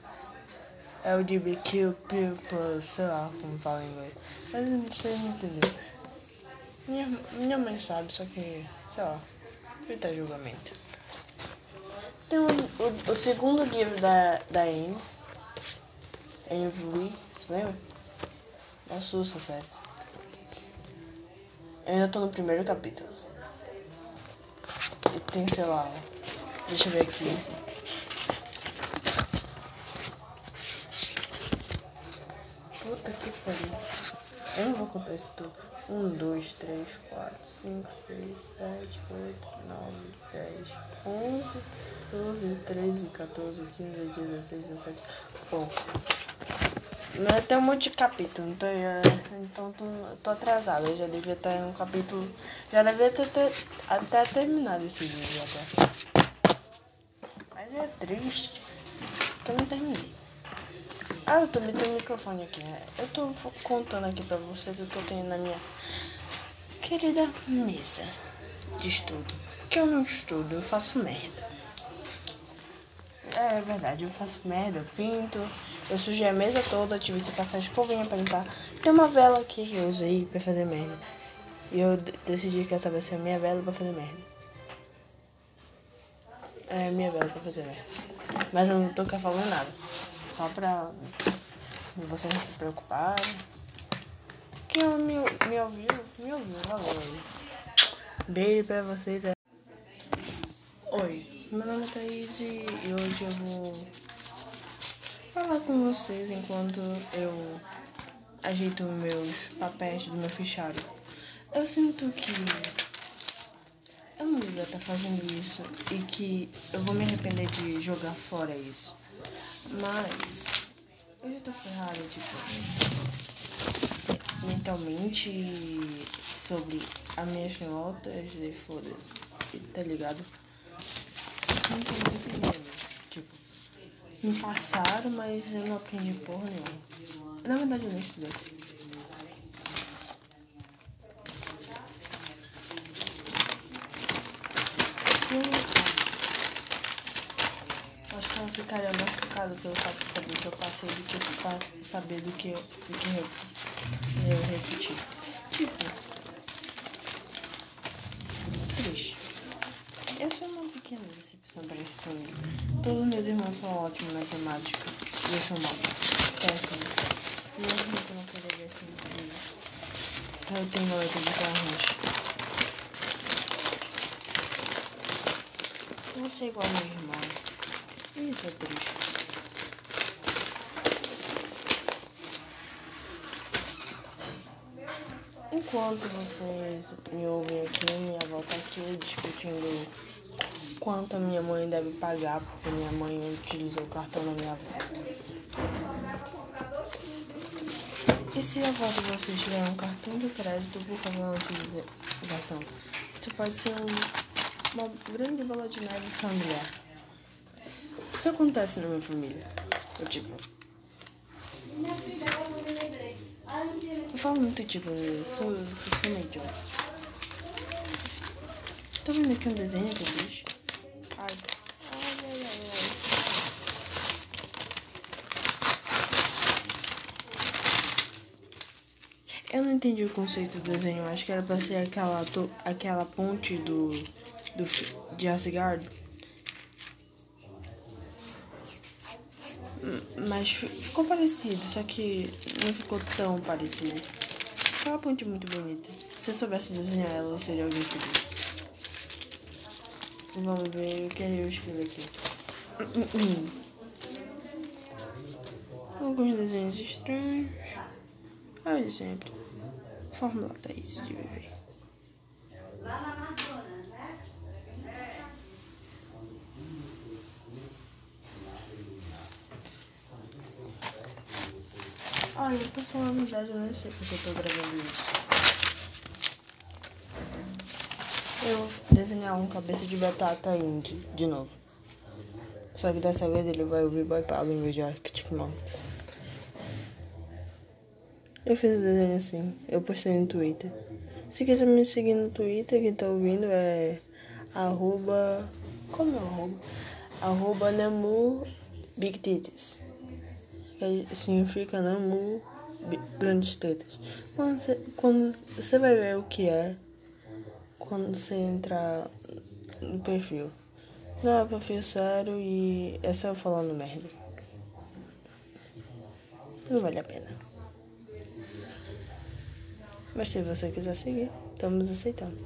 É o de BQ People, sei lá como fala em inglês. Mas vocês não entenderam. Minha, minha mãe sabe, só que, sei lá, evita julgamento. Tem um, o, o segundo livro da, da Amy. Amy Louis, você lembra? Me assusta, sério. Eu ainda tô no primeiro capítulo. E tem, sei lá, deixa eu ver aqui. Puta que pariu. Eu não vou contar isso tudo. 1, 2, 3, 4, 5, 6, 7, 8, 9, 10, 11, 12, 13, 14, 15, 16, 17. Bom. Mas tem um monte de capítulo, então, eu, então tô, tô atrasada. Eu já devia estar em um capítulo. Já devia ter, ter até terminado esse vídeo até. Mas é triste que eu não terminei. Ah, eu também tenho um microfone aqui, né? Eu tô contando aqui pra vocês o que eu tenho na minha querida mesa de estudo. Que eu não estudo, eu faço merda. É verdade, eu faço merda, eu pinto, eu sujei a mesa toda, tive que passar escovinha pra limpar. Tem uma vela aqui que eu usei pra fazer merda. E eu decidi que essa vai ser a minha vela pra fazer merda. É a minha vela pra fazer merda. Mas eu não tô falando nada. Só pra vocês não se preocuparem. Quem me, me ouviu, me ouviu, valeu. Beijo pra vocês. Oi. Meu nome é Thaís e hoje eu vou falar com vocês enquanto eu ajeito meus papéis do meu fichário. Eu sinto que eu não devia estar fazendo isso e que eu vou me arrepender de jogar fora isso. Mas eu já tô ferrada, tipo, mentalmente sobre as minhas notas de foda, tá ligado? não entendendo. Tipo, me passaram, mas eu não aprendi porra nenhuma. Na verdade, eu nem estudei. Acho que ela ficaria mais pelo fato de saber que eu passei do que saber do que eu, do que eu, eu repeti. Tipo, pequena decepção para essa família. Todos meus irmãos são ótimos na matemática e eu sou mal. Péssimo. Mesmo que eu não ver assim comigo. Eu tenho uma letra de carranche. Eu vou ser igual ao meu irmão. É triste. Enquanto vocês me ouvem aqui, minha avó tá aqui discutindo quanto a minha mãe deve pagar, porque minha mãe utilizou o cartão da minha avó. E se a avó de vocês tiver um cartão de crédito, por favor, não utilize o cartão. Isso pode ser um, uma grande bola de neve familiar. Isso acontece na minha família. Eu tipo. Eu falo muito tipo, eu sou, eu sou meio idiota. Tô vendo aqui um desenho que eu fiz. Eu não entendi o conceito do desenho. Acho que era pra ser aquela, aquela ponte do, do de Asgard. Mas ficou parecido, só que não ficou tão parecido. Foi uma ponte muito bonita. Se eu soubesse desenhar ela, eu seria alguém feliz. Vamos ver o que eu escrevi aqui. Alguns desenhos estranhos. Ah, de sempre. Fórmula Thaís de viver. Lá na Amazônia, né? Olha, eu tô falando verdade, eu não sei porque eu tô gravando isso. Eu vou desenhar um cabeça de batata indie de novo. Só que dessa vez ele vai ouvir Boy Pablo em vez de Arctic Monkeys. Eu fiz o desenho assim, eu postei no Twitter. Se quiser me seguir no Twitter, quem tá ouvindo é arroba. Como é o arroba? Arroba Namu Big Titties. Que significa Namu Grandes Tetas. Quando você, quando você vai ver o que é quando você entrar no perfil. Não é perfil sério e é só falando merda. Não vale a pena. Mas se você quiser seguir, estamos aceitando.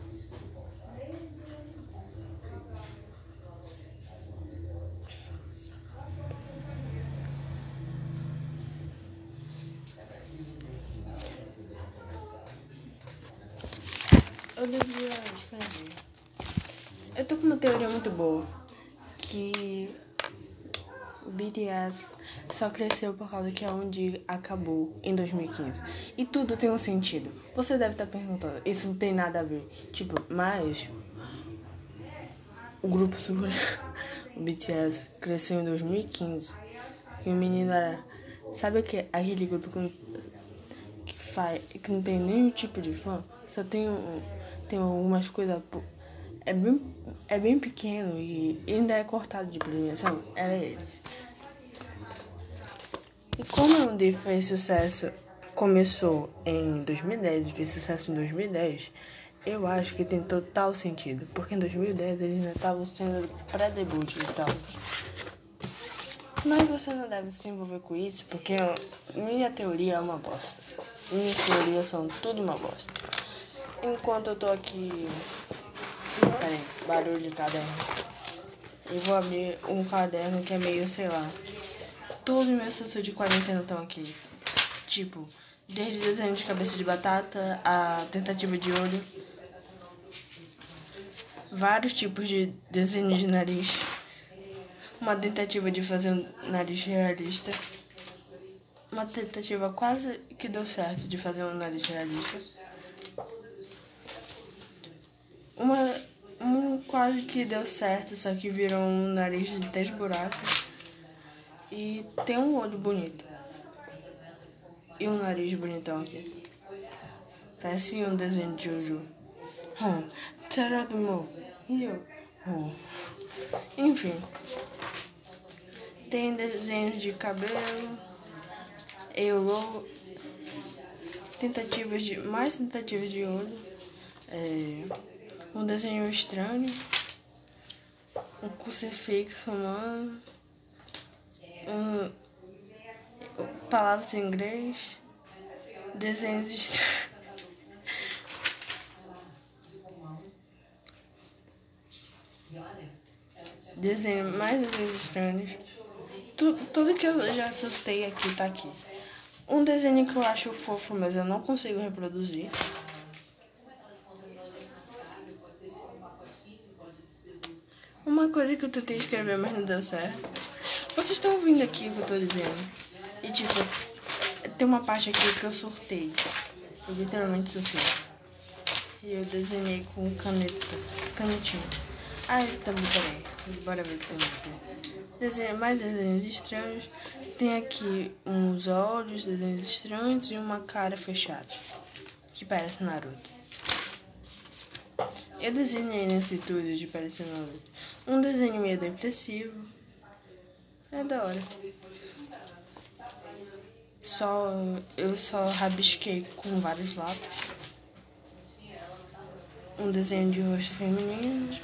Eu devia escrever. Eu tô com uma teoria muito boa. Que o BTS só cresceu por causa que a onde acabou em 2015. E tudo tem um sentido. Você deve estar perguntando, isso não tem nada a ver. Tipo, mas o grupo sul, o BTS cresceu em 2015. E o menino era, sabe? Aquele grupo que, que faz, que não tem nenhum tipo de fã, só tem um, tem algumas coisas é bem, é bem pequeno e ainda é cortado de premiação. Era ele. E como o D fez sucesso, começou em 2010 e fez sucesso em 2010, eu acho que tem total sentido. Porque em 2010 eles ainda estavam sendo pré-debut e tal. Mas você não deve se envolver com isso, porque minha teoria é uma bosta. Minhas teorias são tudo uma bosta. Enquanto eu tô aqui. Peraí, barulho de caderno. Eu vou abrir um caderno que é meio, sei lá. Todos os meus assuntos de quarentena estão aqui. Tipo, desde desenho de cabeça de batata a tentativa de olho. Vários tipos de desenho de nariz. Uma tentativa de fazer um nariz realista. Uma tentativa quase que deu certo de fazer um nariz realista. Uma, um quase que deu certo, só que virou um nariz de três buracos. E tem um olho bonito. E um nariz bonitão aqui. Parece um desenho de Jojo. Hum, será do meu? E? Hum. Enfim. Tem desenhos de cabelo. Eu louco. Tentativas de. Mais tentativas de olho. É, um desenho estranho. Um crucifixo humano um, palavras em inglês, desenhos estranhos. Desenho, mais desenhos estranhos. Tudo, tudo que eu já assustei aqui tá aqui. Um desenho que eu acho fofo, mas eu não consigo reproduzir. Uma coisa que eu tentei escrever, mas não deu certo. Vocês estão ouvindo aqui o que eu tô dizendo? E tipo, tem uma parte aqui que eu sorteio. Eu literalmente sorteio. E eu desenhei com caneta. Canetinha. Ah, também, peraí. Bora ver o aqui. Desenho, mais desenhos estranhos. Tem aqui uns olhos, desenhos estranhos e uma cara fechada. Que parece Naruto. Eu desenhei nesse tudo de parecer. Um desenho meio depressivo. É da hora. Só eu só rabisquei com vários lápis. Um desenho de rosto feminino.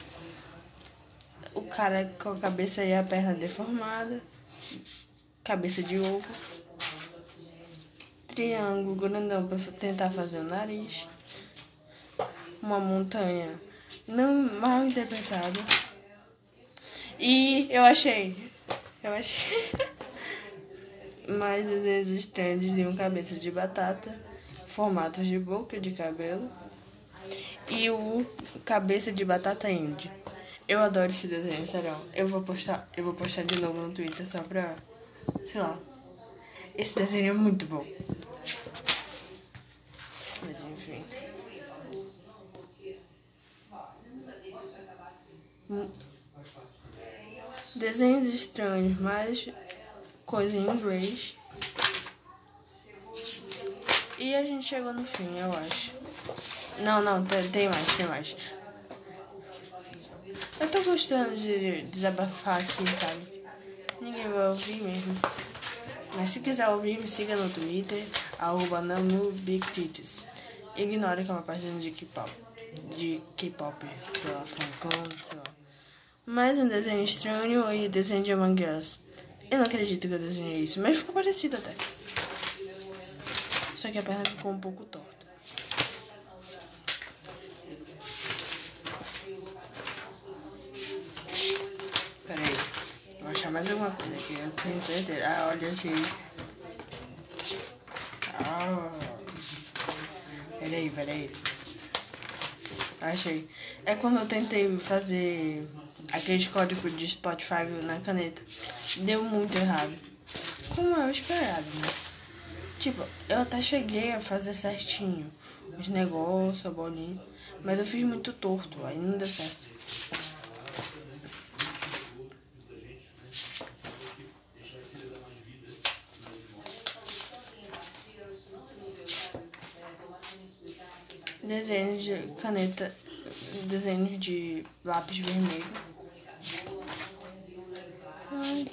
O cara com a cabeça e a perna deformada. Cabeça de ovo. Triângulo grandão para tentar fazer o nariz. Uma montanha não mal interpretada. E eu achei eu achei mais desenhos estranhos de um cabeça de batata, formatos de boca de cabelo e o cabeça de batata indie. Eu adoro esse desenho, sério. Eu vou postar, eu vou postar de novo no Twitter só pra, sei lá. Esse desenho é muito bom. Mas enfim. Hum. Desenhos estranhos, mais coisa em inglês. E a gente chegou no fim, eu acho. Não, não, tem, mais, tem mais. Eu tô gostando de desabafar aqui, sabe? Ninguém vai ouvir mesmo. Mas se quiser ouvir, me siga no Twitter, arroba. Ignore que é uma página de K-pop. De K-pop, lá, funkão, sei lá. Mais um desenho estranho e desenho de Among Us. Eu não acredito que eu desenhei isso, mas ficou parecido até. Só que a perna ficou um pouco torta. Pera aí. Vou achar mais alguma coisa aqui. Eu tenho certeza. Ah, olha, achei. Ah. Pera aí, pera aí. Achei. É quando eu tentei fazer aquele código de Spotify na caneta. Deu muito errado. Como eu esperado, né? Tipo, eu até cheguei a fazer certinho os negócios, a bolinha. Mas eu fiz muito torto, aí não deu certo. Desenho de caneta, desenho de lápis vermelho. Ai,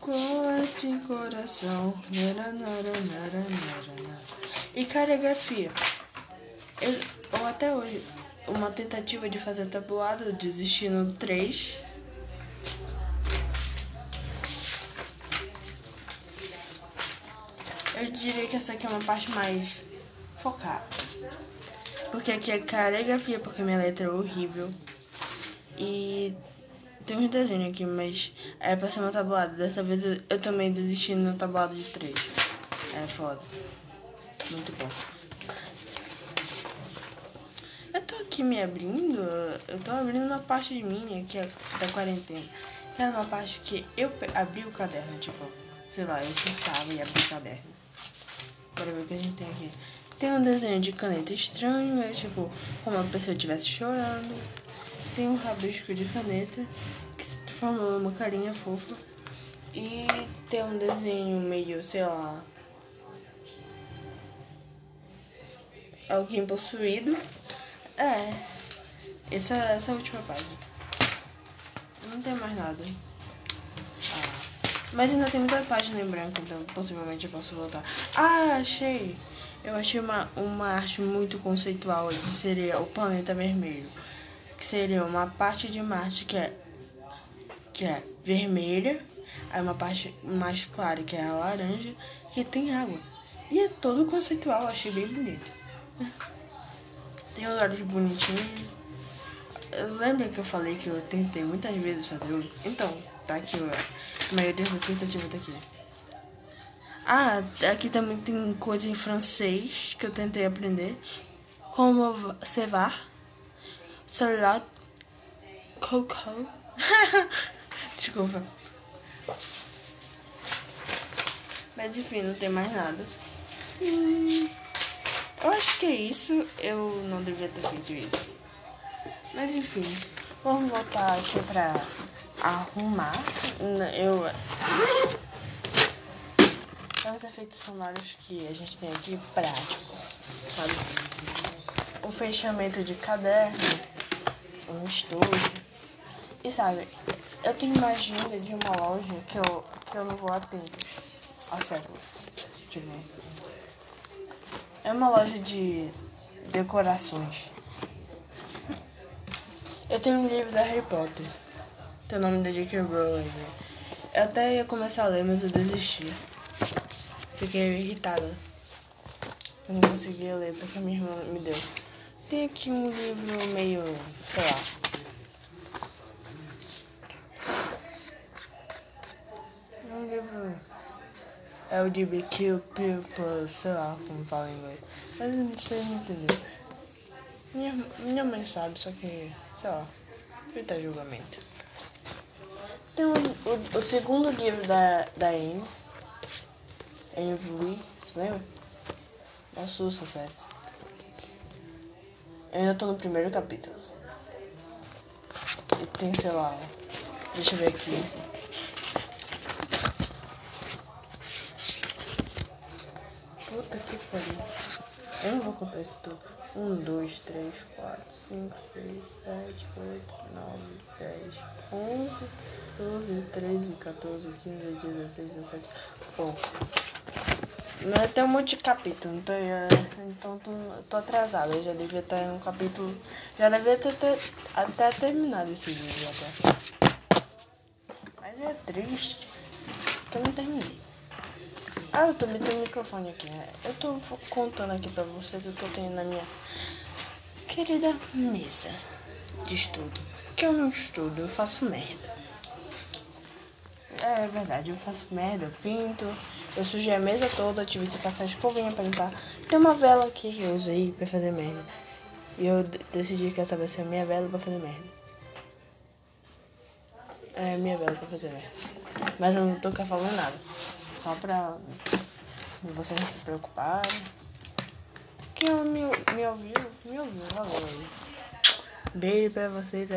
corte coração. Nara, nara, E caligrafia. Eu, ou até hoje, uma tentativa de fazer tabuado, eu desisti no 3. Eu diria que essa aqui é uma parte mais focada. Porque aqui é caligrafia, porque minha letra é horrível. E tem uns desenhos aqui, mas é pra ser uma tabuada. Dessa vez eu, eu também desisti no tabuado de 3. É foda. Muito bom. Eu tô aqui me abrindo, eu tô abrindo uma parte de minha que é da quarentena. Que era uma parte que eu abri o caderno, tipo, sei lá, eu cortava e abri o caderno. Bora ver o que a gente tem aqui. Tem um desenho de caneta estranho, é tipo como uma pessoa estivesse chorando. Tem um rabisco de caneta que forma uma carinha fofa. E tem um desenho meio, sei lá. Alguém possuído. É. Essa, essa é a última página. Não tem mais nada. Ah. Mas ainda tem muita página em branco, então possivelmente eu posso voltar. Ah, achei! Eu achei uma, uma arte muito conceitual que seria o planeta vermelho. Que seria uma parte de Marte que é, que é vermelha, aí uma parte mais clara que é a laranja, que tem água. E é todo conceitual, achei bem bonito. Tem os olhos bonitinhos. Lembra que eu falei que eu tentei muitas vezes fazer o. Então, tá aqui, a maioria das tentativas tá aqui. Ah, aqui também tem coisa em francês que eu tentei aprender. Como cevar, celular, coco. Desculpa. Mas enfim, não tem mais nada. Hum, eu acho que é isso. Eu não devia ter feito isso. Mas enfim, vamos voltar aqui pra arrumar. Eu os efeitos sonoros que a gente tem aqui práticos, sabe? O fechamento de caderno, um estojo. E sabe, eu tenho uma agenda de uma loja que eu, que eu não vou há tempos, há séculos. Ver. É uma loja de decorações. Eu tenho um livro da Harry Potter. Tem o nome da J.K. Rowling. Eu até ia começar a ler, mas eu desisti. Fiquei irritada. Eu não conseguia ler porque a minha irmã me deu. Tem aqui um livro meio, sei lá. Um livro LGBTQ+, sei lá como fala em inglês. Mas sei não entender. Minha, minha mãe sabe, só que, sei lá, evita julgamento. Tem o, o, o, segundo livro da, da Anne, Anne Louis, você lembra? Me assusta, sério. Eu ainda tô no primeiro capítulo. E tem, sei lá, deixa eu ver aqui. Puta que pariu. Eu não vou contar isso tudo. 1, 2, 3, 4, 5, 6, 7, 8, 9, 10, 11, 12, 13, 14, 15, 16, 17. Bom. Mas tem um monte de capítulo, então, então tô, tô atrasado. Eu já devia estar um capítulo. Já devia ter, ter até terminado esse vídeo até. Mas é triste que eu não terminei. Ah, eu também tenho um microfone aqui, né? Eu tô contando aqui pra vocês o que eu tenho na minha querida mesa de estudo. Que eu não estudo, eu faço merda. É verdade, eu faço merda, eu pinto, eu sujei a mesa toda, tive que passar escovinha pra limpar. Tem uma vela aqui que eu usei pra fazer merda. E eu decidi que essa vai ser a minha vela pra fazer merda. É minha vela pra fazer merda. Mas eu não tô falando nada. Só pra vocês não se preocuparem. Quem me, me ouviu, me ouviu, valeu. Beijo pra vocês.